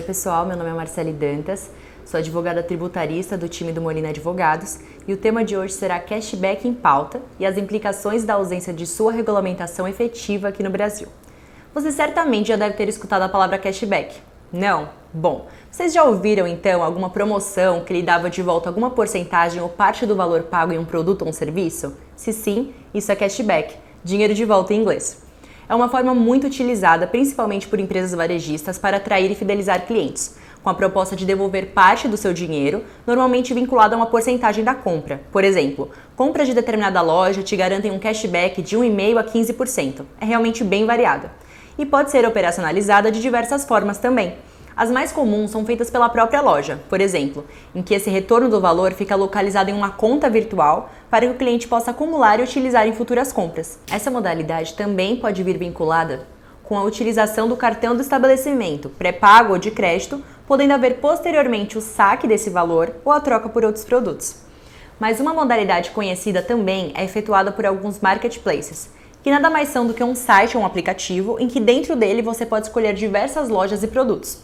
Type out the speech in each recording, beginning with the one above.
Oi, pessoal, meu nome é Marcele Dantas, sou advogada tributarista do time do Molina Advogados e o tema de hoje será cashback em pauta e as implicações da ausência de sua regulamentação efetiva aqui no Brasil. Você certamente já deve ter escutado a palavra cashback. Não? Bom, vocês já ouviram então alguma promoção que lhe dava de volta alguma porcentagem ou parte do valor pago em um produto ou um serviço? Se sim, isso é cashback, dinheiro de volta em inglês é uma forma muito utilizada, principalmente por empresas varejistas, para atrair e fidelizar clientes, com a proposta de devolver parte do seu dinheiro, normalmente vinculado a uma porcentagem da compra. Por exemplo, compras de determinada loja te garantem um cashback de 1,5% a 15%. É realmente bem variada. E pode ser operacionalizada de diversas formas também as mais comuns são feitas pela própria loja, por exemplo, em que esse retorno do valor fica localizado em uma conta virtual para que o cliente possa acumular e utilizar em futuras compras. Essa modalidade também pode vir vinculada com a utilização do cartão do estabelecimento, pré-pago ou de crédito, podendo haver posteriormente o saque desse valor ou a troca por outros produtos. Mas uma modalidade conhecida também é efetuada por alguns marketplaces, que nada mais são do que um site ou um aplicativo em que dentro dele você pode escolher diversas lojas e produtos.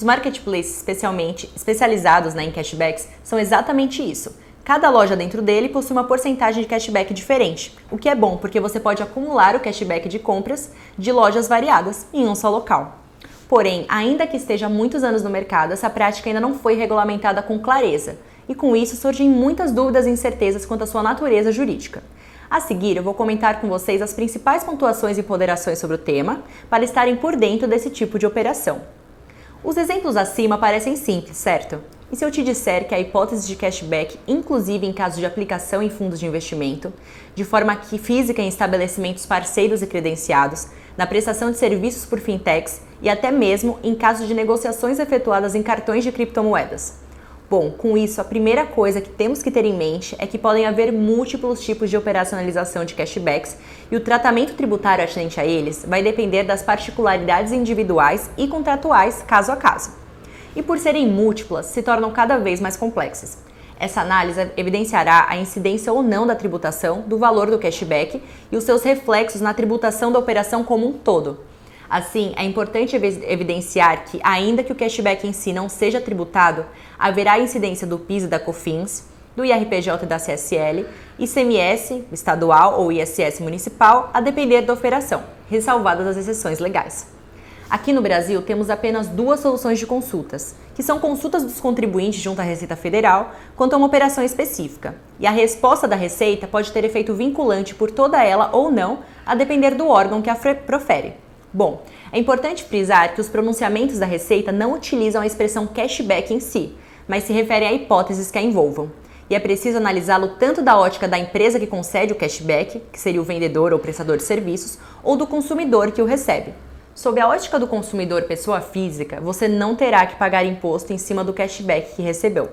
Os marketplaces, especialmente especializados né, em cashbacks, são exatamente isso. Cada loja dentro dele possui uma porcentagem de cashback diferente, o que é bom porque você pode acumular o cashback de compras de lojas variadas em um só local. Porém, ainda que esteja há muitos anos no mercado, essa prática ainda não foi regulamentada com clareza, e com isso surgem muitas dúvidas e incertezas quanto à sua natureza jurídica. A seguir, eu vou comentar com vocês as principais pontuações e ponderações sobre o tema, para estarem por dentro desse tipo de operação. Os exemplos acima parecem simples, certo? E se eu te disser que a hipótese de cashback, inclusive em caso de aplicação em fundos de investimento, de forma que física em estabelecimentos parceiros e credenciados, na prestação de serviços por fintechs e até mesmo em caso de negociações efetuadas em cartões de criptomoedas, Bom, com isso, a primeira coisa que temos que ter em mente é que podem haver múltiplos tipos de operacionalização de cashbacks e o tratamento tributário atinente a eles vai depender das particularidades individuais e contratuais caso a caso. E por serem múltiplas, se tornam cada vez mais complexas. Essa análise evidenciará a incidência ou não da tributação do valor do cashback e os seus reflexos na tributação da operação como um todo. Assim, é importante evidenciar que, ainda que o cashback em si não seja tributado, haverá incidência do PIS e da COFINS, do IRPJ e da CSL, ICMS estadual ou ISS municipal, a depender da operação, ressalvadas as exceções legais. Aqui no Brasil, temos apenas duas soluções de consultas, que são consultas dos contribuintes junto à Receita Federal quanto a uma operação específica. E a resposta da Receita pode ter efeito vinculante por toda ela ou não, a depender do órgão que a profere. Bom, é importante frisar que os pronunciamentos da Receita não utilizam a expressão cashback em si, mas se referem a hipóteses que a envolvam. E é preciso analisá-lo tanto da ótica da empresa que concede o cashback, que seria o vendedor ou prestador de serviços, ou do consumidor que o recebe. Sob a ótica do consumidor pessoa física, você não terá que pagar imposto em cima do cashback que recebeu.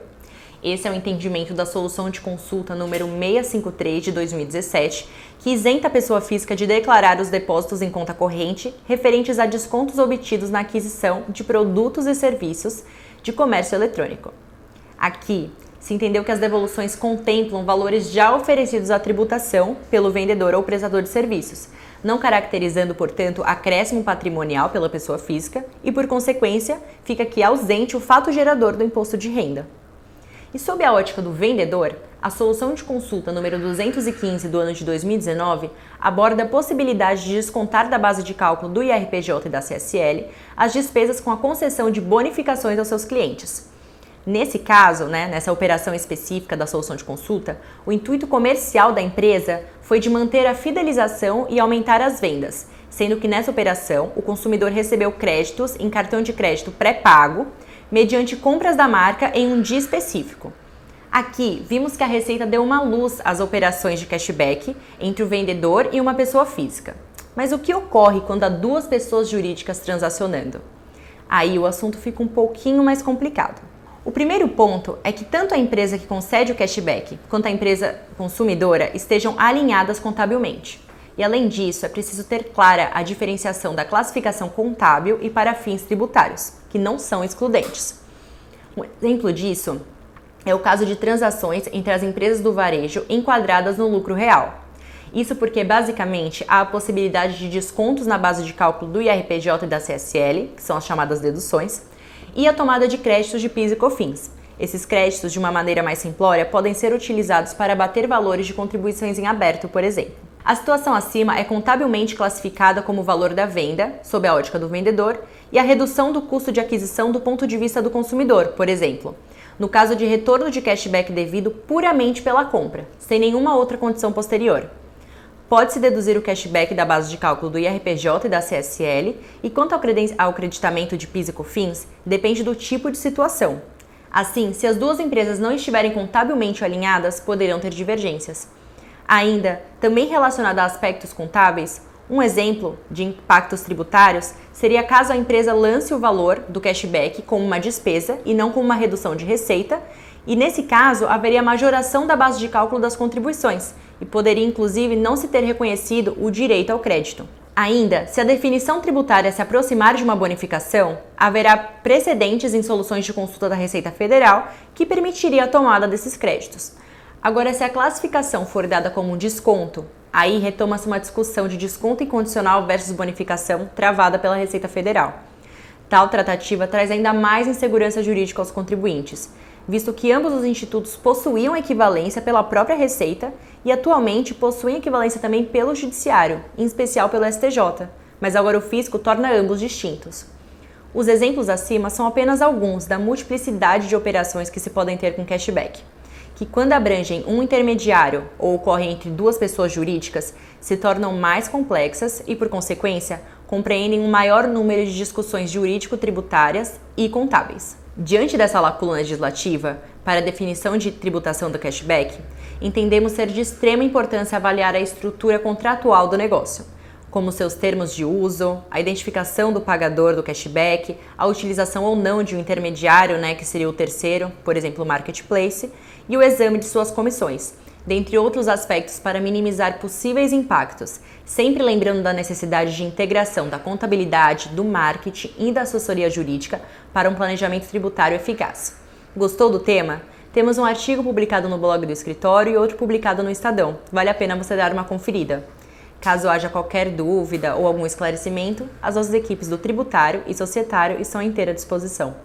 Esse é o entendimento da solução de consulta número 653 de 2017, que isenta a pessoa física de declarar os depósitos em conta corrente referentes a descontos obtidos na aquisição de produtos e serviços de comércio eletrônico. Aqui, se entendeu que as devoluções contemplam valores já oferecidos à tributação pelo vendedor ou prestador de serviços, não caracterizando, portanto, acréscimo patrimonial pela pessoa física e, por consequência, fica aqui ausente o fato gerador do imposto de renda. E sob a ótica do vendedor, a solução de consulta número 215 do ano de 2019 aborda a possibilidade de descontar da base de cálculo do IRPJ e da CSL as despesas com a concessão de bonificações aos seus clientes. Nesse caso, né, nessa operação específica da solução de consulta, o intuito comercial da empresa foi de manter a fidelização e aumentar as vendas, sendo que nessa operação o consumidor recebeu créditos em cartão de crédito pré-pago mediante compras da marca em um dia específico. Aqui, vimos que a Receita deu uma luz às operações de cashback entre o vendedor e uma pessoa física. Mas o que ocorre quando há duas pessoas jurídicas transacionando? Aí o assunto fica um pouquinho mais complicado. O primeiro ponto é que tanto a empresa que concede o cashback quanto a empresa consumidora estejam alinhadas contabilmente. E além disso, é preciso ter clara a diferenciação da classificação contábil e para fins tributários, que não são excludentes. Um exemplo disso é o caso de transações entre as empresas do varejo enquadradas no lucro real. Isso porque, basicamente, há a possibilidade de descontos na base de cálculo do IRPJ e da CSL, que são as chamadas deduções, e a tomada de créditos de PIS e COFINS. Esses créditos, de uma maneira mais simplória, podem ser utilizados para abater valores de contribuições em aberto, por exemplo. A situação acima é contabilmente classificada como o valor da venda, sob a ótica do vendedor, e a redução do custo de aquisição do ponto de vista do consumidor, por exemplo, no caso de retorno de cashback devido puramente pela compra, sem nenhuma outra condição posterior. Pode-se deduzir o cashback da base de cálculo do IRPJ e da CSL, e quanto ao, ao creditamento de PIS e COFINS, depende do tipo de situação. Assim, se as duas empresas não estiverem contabilmente alinhadas, poderão ter divergências. Ainda, também relacionado a aspectos contábeis, um exemplo de impactos tributários seria caso a empresa lance o valor do cashback como uma despesa e não como uma redução de receita, e nesse caso haveria majoração da base de cálculo das contribuições e poderia inclusive não se ter reconhecido o direito ao crédito. Ainda, se a definição tributária se aproximar de uma bonificação, haverá precedentes em soluções de consulta da Receita Federal que permitiria a tomada desses créditos. Agora, se a classificação for dada como um desconto, aí retoma-se uma discussão de desconto incondicional versus bonificação travada pela Receita Federal. Tal tratativa traz ainda mais insegurança jurídica aos contribuintes, visto que ambos os institutos possuíam equivalência pela própria Receita e atualmente possuem equivalência também pelo Judiciário, em especial pelo STJ, mas agora o fisco torna ambos distintos. Os exemplos acima são apenas alguns da multiplicidade de operações que se podem ter com cashback que, quando abrangem um intermediário ou ocorrem entre duas pessoas jurídicas, se tornam mais complexas e, por consequência, compreendem um maior número de discussões jurídico-tributárias e contábeis. Diante dessa lacuna legislativa, para a definição de tributação do cashback, entendemos ser de extrema importância avaliar a estrutura contratual do negócio como seus termos de uso, a identificação do pagador do cashback, a utilização ou não de um intermediário, né, que seria o terceiro, por exemplo, o marketplace, e o exame de suas comissões, dentre outros aspectos para minimizar possíveis impactos, sempre lembrando da necessidade de integração da contabilidade, do marketing e da assessoria jurídica para um planejamento tributário eficaz. Gostou do tema? Temos um artigo publicado no blog do escritório e outro publicado no Estadão. Vale a pena você dar uma conferida. Caso haja qualquer dúvida ou algum esclarecimento, as nossas equipes do tributário e societário estão à inteira disposição.